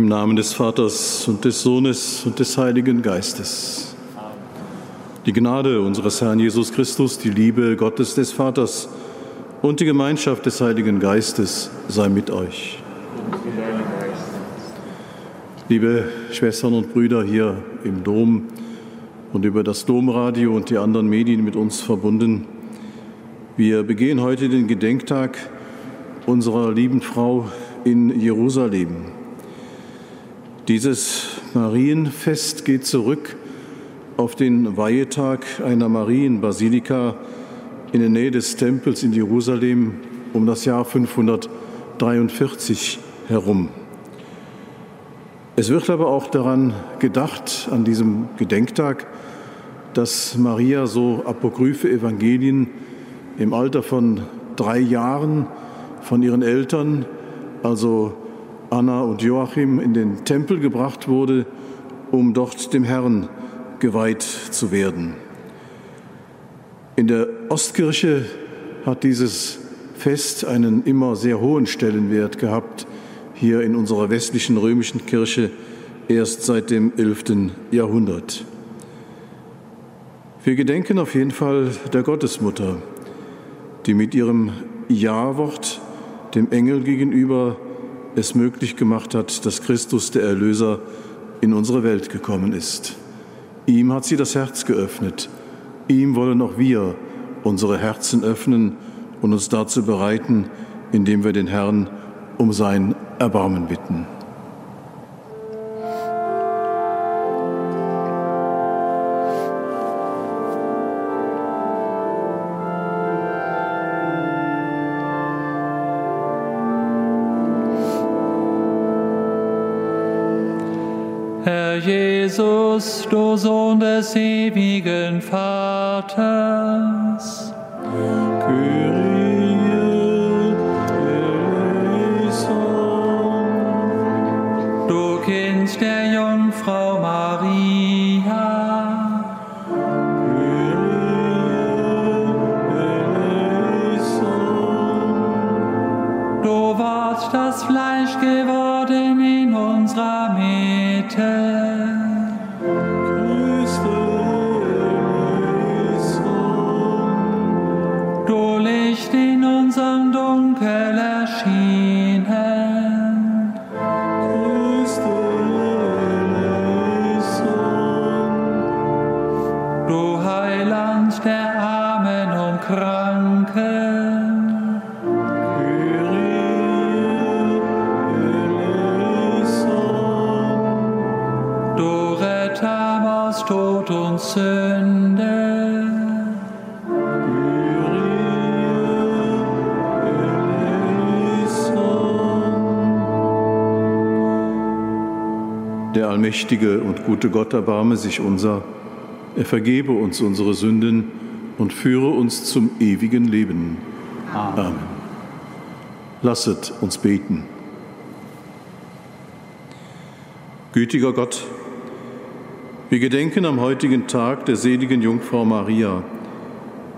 Im Namen des Vaters und des Sohnes und des Heiligen Geistes. Die Gnade unseres Herrn Jesus Christus, die Liebe Gottes des Vaters und die Gemeinschaft des Heiligen Geistes sei mit euch. Liebe Schwestern und Brüder hier im Dom und über das Domradio und die anderen Medien mit uns verbunden, wir begehen heute den Gedenktag unserer lieben Frau in Jerusalem. Dieses Marienfest geht zurück auf den Weihetag einer Marienbasilika in der Nähe des Tempels in Jerusalem um das Jahr 543 herum. Es wird aber auch daran gedacht, an diesem Gedenktag, dass Maria so apokryphe Evangelien im Alter von drei Jahren von ihren Eltern, also Anna und Joachim in den Tempel gebracht wurde, um dort dem Herrn geweiht zu werden. In der Ostkirche hat dieses Fest einen immer sehr hohen Stellenwert gehabt, hier in unserer westlichen römischen Kirche erst seit dem 11. Jahrhundert. Wir gedenken auf jeden Fall der Gottesmutter, die mit ihrem Ja-Wort dem Engel gegenüber es möglich gemacht hat, dass Christus der Erlöser in unsere Welt gekommen ist. Ihm hat sie das Herz geöffnet. Ihm wollen auch wir unsere Herzen öffnen und uns dazu bereiten, indem wir den Herrn um sein Erbarmen bitten. Du Sohn des ewigen Vaters. Allmächtige und gute Gott erbarme sich unser, er vergebe uns unsere Sünden und führe uns zum ewigen Leben. Amen. Amen. Lasset uns beten. Gütiger Gott, wir gedenken am heutigen Tag der seligen Jungfrau Maria,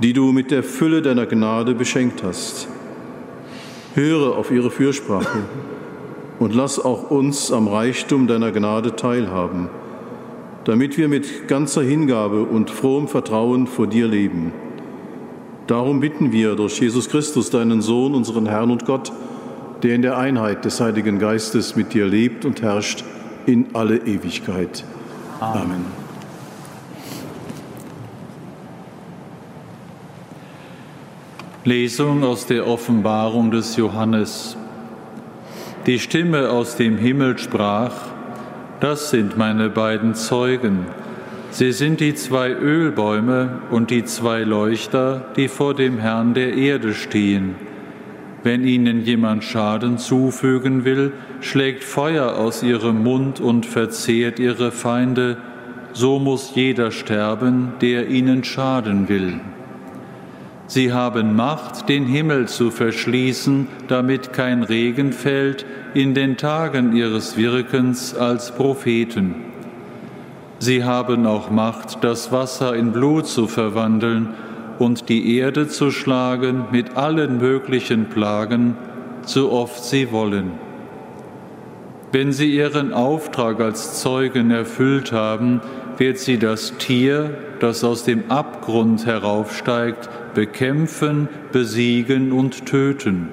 die du mit der Fülle deiner Gnade beschenkt hast. Höre auf ihre Fürsprache und lass auch uns am Reichtum deiner Gnade teilhaben, damit wir mit ganzer Hingabe und frohem Vertrauen vor dir leben. Darum bitten wir durch Jesus Christus, deinen Sohn, unseren Herrn und Gott, der in der Einheit des Heiligen Geistes mit dir lebt und herrscht in alle Ewigkeit. Amen. Lesung aus der Offenbarung des Johannes. Die Stimme aus dem Himmel sprach, das sind meine beiden Zeugen. Sie sind die zwei Ölbäume und die zwei Leuchter, die vor dem Herrn der Erde stehen. Wenn ihnen jemand Schaden zufügen will, schlägt Feuer aus ihrem Mund und verzehrt ihre Feinde, so muss jeder sterben, der ihnen schaden will. Sie haben Macht, den Himmel zu verschließen, damit kein Regen fällt in den Tagen ihres Wirkens als Propheten. Sie haben auch Macht, das Wasser in Blut zu verwandeln und die Erde zu schlagen mit allen möglichen Plagen, so oft sie wollen. Wenn sie ihren Auftrag als Zeugen erfüllt haben, wird sie das Tier, das aus dem Abgrund heraufsteigt, bekämpfen, besiegen und töten.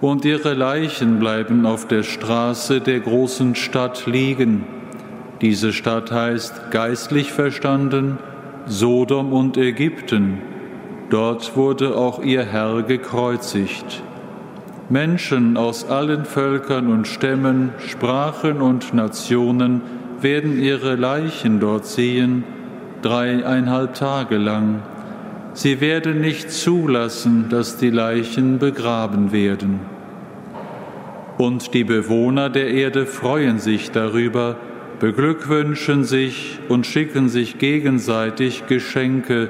Und ihre Leichen bleiben auf der Straße der großen Stadt liegen. Diese Stadt heißt geistlich verstanden Sodom und Ägypten. Dort wurde auch ihr Herr gekreuzigt. Menschen aus allen Völkern und Stämmen, Sprachen und Nationen werden ihre Leichen dort sehen, dreieinhalb Tage lang. Sie werden nicht zulassen, dass die Leichen begraben werden. Und die Bewohner der Erde freuen sich darüber, beglückwünschen sich und schicken sich gegenseitig Geschenke,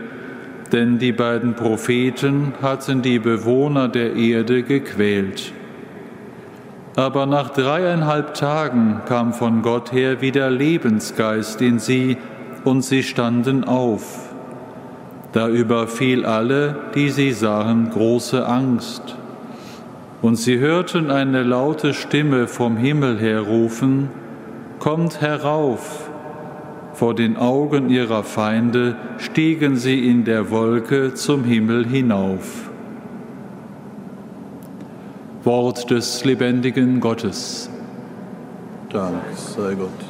denn die beiden Propheten hatten die Bewohner der Erde gequält. Aber nach dreieinhalb Tagen kam von Gott her wieder Lebensgeist in sie, und sie standen auf. Da überfiel alle, die sie sahen, große Angst. Und sie hörten eine laute Stimme vom Himmel her rufen, Kommt herauf! Vor den Augen ihrer Feinde stiegen sie in der Wolke zum Himmel hinauf. Wort des lebendigen Gottes. Dank sei Gott.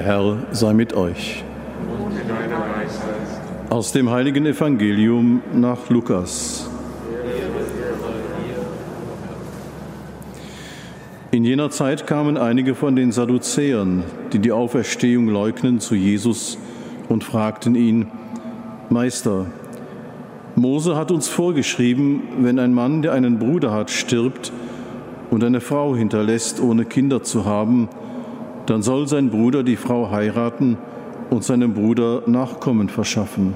Herr sei mit euch. Aus dem heiligen Evangelium nach Lukas. In jener Zeit kamen einige von den Sadduzäern, die die Auferstehung leugnen, zu Jesus und fragten ihn, Meister, Mose hat uns vorgeschrieben, wenn ein Mann, der einen Bruder hat, stirbt und eine Frau hinterlässt, ohne Kinder zu haben, dann soll sein Bruder die Frau heiraten und seinem Bruder Nachkommen verschaffen.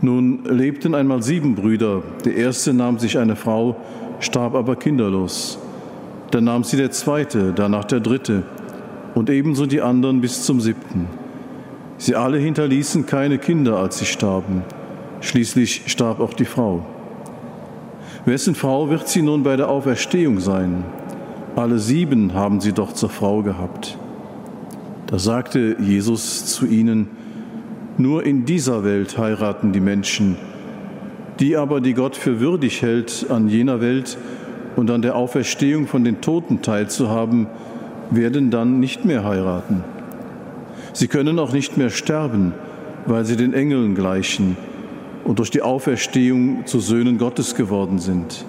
Nun lebten einmal sieben Brüder. Der erste nahm sich eine Frau, starb aber kinderlos. Dann nahm sie der zweite, danach der dritte und ebenso die anderen bis zum siebten. Sie alle hinterließen keine Kinder, als sie starben. Schließlich starb auch die Frau. Wessen Frau wird sie nun bei der Auferstehung sein? Alle sieben haben sie doch zur Frau gehabt. Da sagte Jesus zu ihnen, nur in dieser Welt heiraten die Menschen, die aber, die Gott für würdig hält, an jener Welt und an der Auferstehung von den Toten teilzuhaben, werden dann nicht mehr heiraten. Sie können auch nicht mehr sterben, weil sie den Engeln gleichen und durch die Auferstehung zu Söhnen Gottes geworden sind.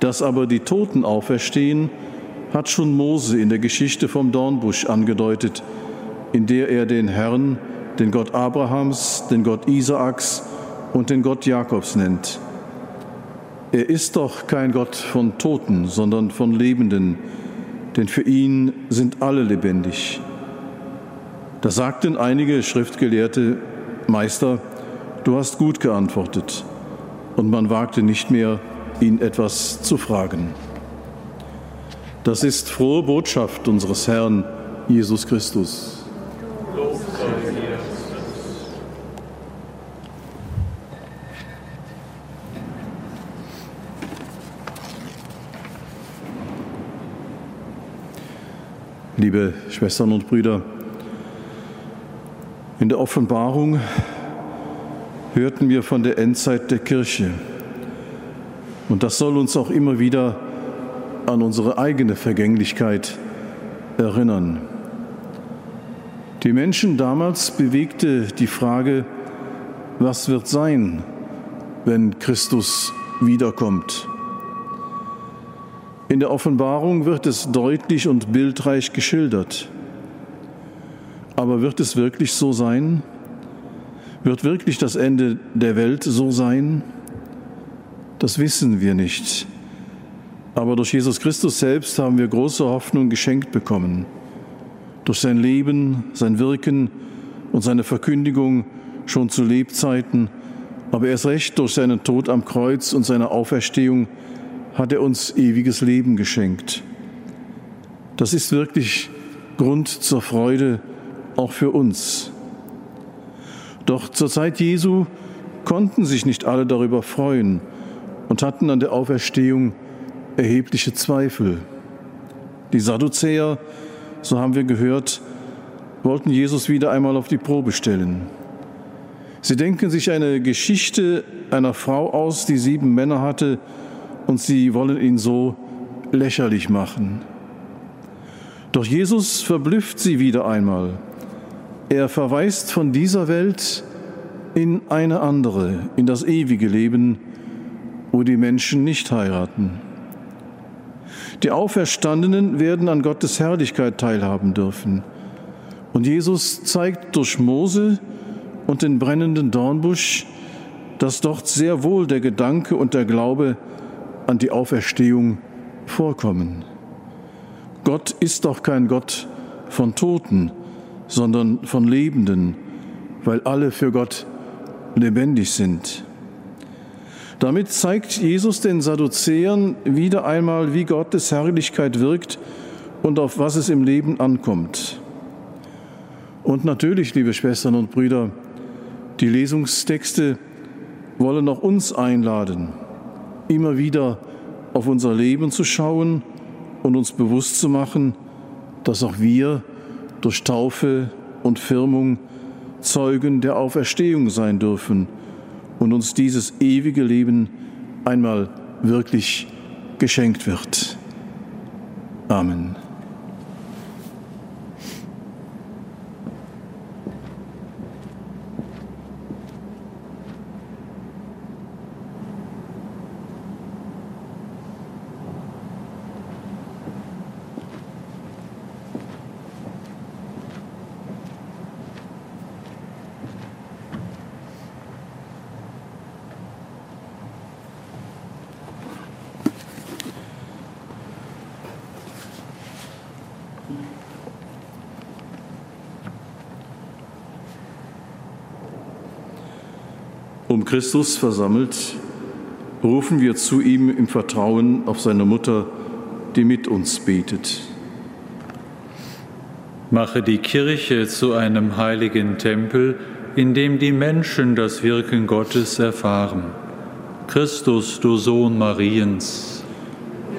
Dass aber die Toten auferstehen, hat schon Mose in der Geschichte vom Dornbusch angedeutet, in der er den Herrn, den Gott Abrahams, den Gott Isaaks und den Gott Jakobs nennt. Er ist doch kein Gott von Toten, sondern von Lebenden, denn für ihn sind alle lebendig. Da sagten einige Schriftgelehrte, Meister, du hast gut geantwortet. Und man wagte nicht mehr, ihn etwas zu fragen. Das ist frohe Botschaft unseres Herrn Jesus Christus. Liebe Schwestern und Brüder, in der Offenbarung hörten wir von der Endzeit der Kirche. Und das soll uns auch immer wieder an unsere eigene Vergänglichkeit erinnern. Die Menschen damals bewegte die Frage, was wird sein, wenn Christus wiederkommt? In der Offenbarung wird es deutlich und bildreich geschildert. Aber wird es wirklich so sein? Wird wirklich das Ende der Welt so sein? Das wissen wir nicht. Aber durch Jesus Christus selbst haben wir große Hoffnung geschenkt bekommen. Durch sein Leben, sein Wirken und seine Verkündigung schon zu Lebzeiten, aber erst recht durch seinen Tod am Kreuz und seine Auferstehung hat er uns ewiges Leben geschenkt. Das ist wirklich Grund zur Freude auch für uns. Doch zur Zeit Jesu konnten sich nicht alle darüber freuen und hatten an der Auferstehung erhebliche Zweifel. Die Sadduzäer, so haben wir gehört, wollten Jesus wieder einmal auf die Probe stellen. Sie denken sich eine Geschichte einer Frau aus, die sieben Männer hatte, und sie wollen ihn so lächerlich machen. Doch Jesus verblüfft sie wieder einmal. Er verweist von dieser Welt in eine andere, in das ewige Leben, wo die Menschen nicht heiraten. Die Auferstandenen werden an Gottes Herrlichkeit teilhaben dürfen. Und Jesus zeigt durch Mose und den brennenden Dornbusch, dass dort sehr wohl der Gedanke und der Glaube an die Auferstehung vorkommen. Gott ist doch kein Gott von Toten, sondern von Lebenden, weil alle für Gott lebendig sind. Damit zeigt Jesus den Sadduzäern wieder einmal, wie Gottes Herrlichkeit wirkt und auf was es im Leben ankommt. Und natürlich, liebe Schwestern und Brüder, die Lesungstexte wollen auch uns einladen, immer wieder auf unser Leben zu schauen und uns bewusst zu machen, dass auch wir durch Taufe und Firmung Zeugen der Auferstehung sein dürfen und uns dieses ewige Leben einmal wirklich geschenkt wird. Amen. Um Christus versammelt, rufen wir zu ihm im Vertrauen auf seine Mutter, die mit uns betet. Mache die Kirche zu einem heiligen Tempel, in dem die Menschen das Wirken Gottes erfahren. Christus, du Sohn Mariens.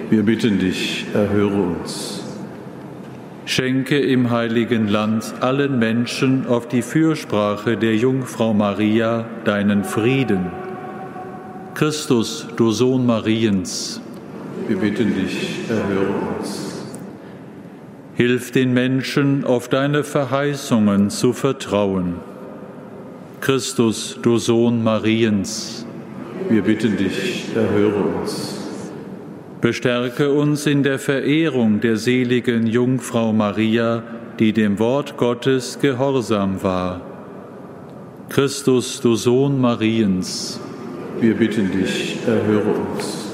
Wir bitten dich, erhöre uns. Schenke im heiligen Land allen Menschen auf die Fürsprache der Jungfrau Maria deinen Frieden. Christus, du Sohn Mariens. Wir bitten dich, erhöre uns. Hilf den Menschen, auf deine Verheißungen zu vertrauen. Christus, du Sohn Mariens. Wir bitten dich, erhöre uns. Bestärke uns in der Verehrung der seligen Jungfrau Maria, die dem Wort Gottes gehorsam war. Christus, du Sohn Mariens. Wir bitten dich, erhöre uns.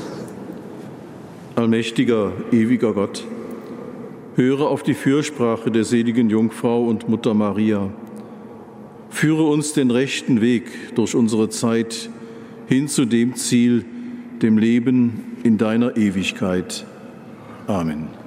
Allmächtiger, ewiger Gott, Höre auf die Fürsprache der seligen Jungfrau und Mutter Maria. Führe uns den rechten Weg durch unsere Zeit hin zu dem Ziel, dem Leben in deiner Ewigkeit. Amen.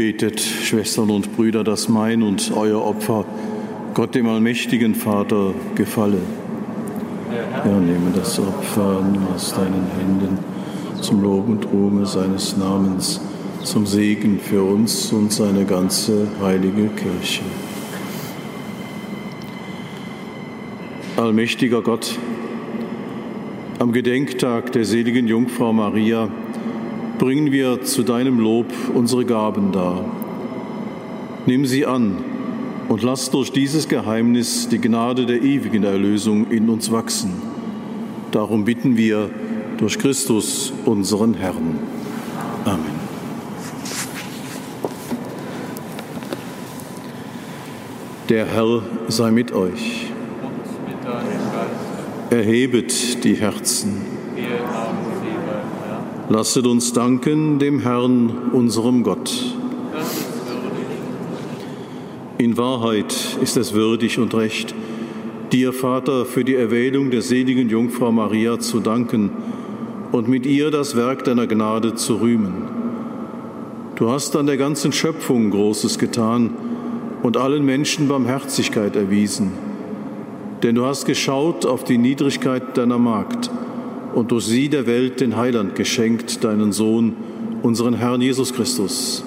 Betet, Schwestern und Brüder, dass mein und euer Opfer Gott dem allmächtigen Vater gefalle. Herr, nehme das Opfer aus deinen Händen zum Lob und Ruhme seines Namens, zum Segen für uns und seine ganze heilige Kirche. Allmächtiger Gott, am Gedenktag der seligen Jungfrau Maria, bringen wir zu deinem Lob unsere Gaben dar. Nimm sie an und lass durch dieses Geheimnis die Gnade der ewigen Erlösung in uns wachsen. Darum bitten wir durch Christus, unseren Herrn. Amen. Der Herr sei mit euch. Erhebet die Herzen. Lasset uns danken dem Herrn, unserem Gott. In Wahrheit ist es würdig und recht, dir, Vater, für die Erwählung der seligen Jungfrau Maria zu danken und mit ihr das Werk deiner Gnade zu rühmen. Du hast an der ganzen Schöpfung Großes getan und allen Menschen Barmherzigkeit erwiesen. Denn du hast geschaut auf die Niedrigkeit deiner Magd und durch sie der Welt den Heiland geschenkt, deinen Sohn, unseren Herrn Jesus Christus.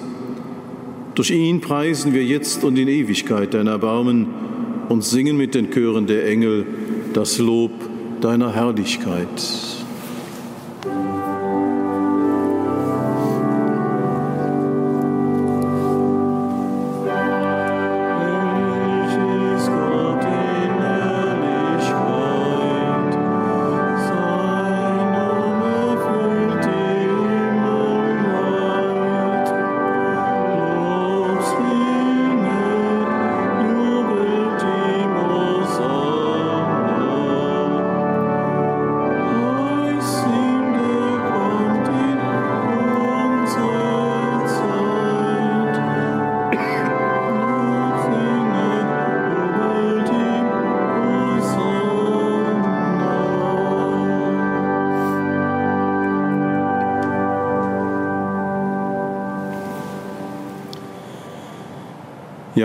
Durch ihn preisen wir jetzt und in Ewigkeit dein Erbarmen und singen mit den Chören der Engel das Lob deiner Herrlichkeit.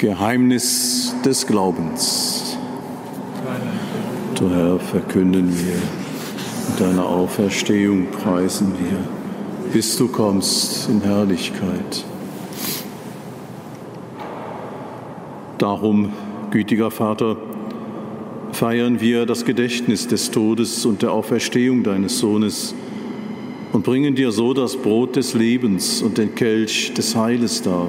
Geheimnis des Glaubens. Du Herr, verkünden wir, deine Auferstehung preisen wir, bis du kommst in Herrlichkeit. Darum, gütiger Vater, feiern wir das Gedächtnis des Todes und der Auferstehung deines Sohnes und bringen dir so das Brot des Lebens und den Kelch des Heiles dar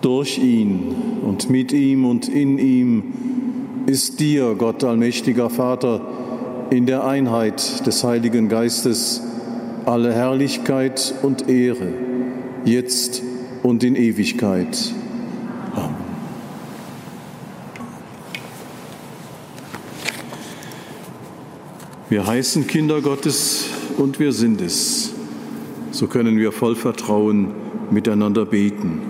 Durch ihn und mit ihm und in ihm ist dir, Gott allmächtiger Vater, in der Einheit des Heiligen Geistes alle Herrlichkeit und Ehre, jetzt und in Ewigkeit. Amen. Wir heißen Kinder Gottes und wir sind es. So können wir voll Vertrauen miteinander beten.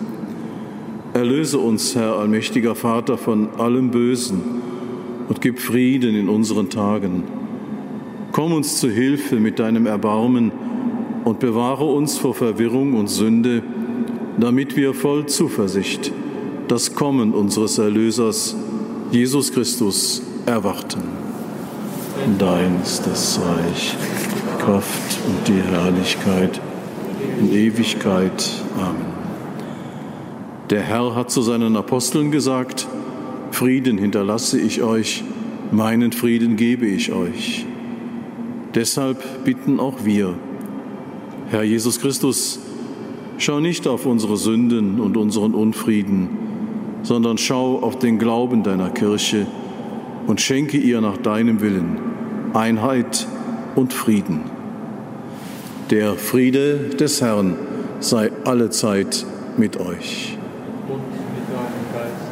Erlöse uns, Herr allmächtiger Vater, von allem Bösen und gib Frieden in unseren Tagen. Komm uns zu Hilfe mit deinem Erbarmen und bewahre uns vor Verwirrung und Sünde, damit wir voll Zuversicht das Kommen unseres Erlösers, Jesus Christus, erwarten. Dein ist das Reich, Kraft und die Herrlichkeit in Ewigkeit. Amen. Der Herr hat zu seinen Aposteln gesagt, Frieden hinterlasse ich euch, meinen Frieden gebe ich euch. Deshalb bitten auch wir, Herr Jesus Christus, schau nicht auf unsere Sünden und unseren Unfrieden, sondern schau auf den Glauben deiner Kirche und schenke ihr nach deinem Willen Einheit und Frieden. Der Friede des Herrn sei allezeit mit euch. Und mit deinem Geist.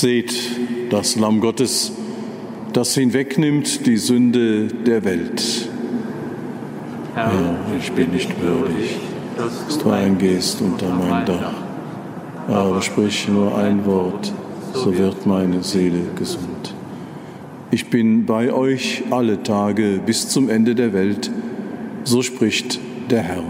Seht das Lamm Gottes, das hinwegnimmt die Sünde der Welt. Herr, ich bin nicht würdig, dass du eingehst unter mein Dach. Aber sprich nur ein Wort, so wird meine Seele gesund. Ich bin bei euch alle Tage bis zum Ende der Welt, so spricht der Herr.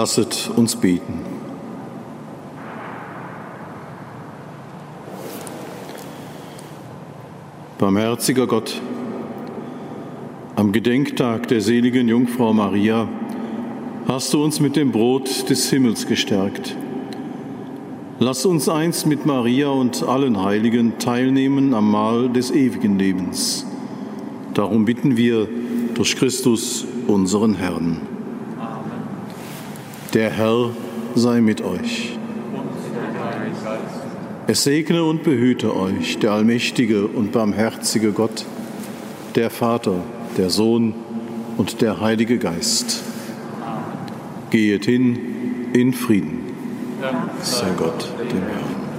Lasset uns beten. Barmherziger Gott, am Gedenktag der seligen Jungfrau Maria hast du uns mit dem Brot des Himmels gestärkt. Lass uns einst mit Maria und allen Heiligen teilnehmen am Mahl des ewigen Lebens. Darum bitten wir durch Christus, unseren Herrn. Der Herr sei mit euch. Es segne und behüte euch der allmächtige und barmherzige Gott, der Vater, der Sohn und der Heilige Geist. Gehet hin in Frieden. Sei Gott dem Herrn.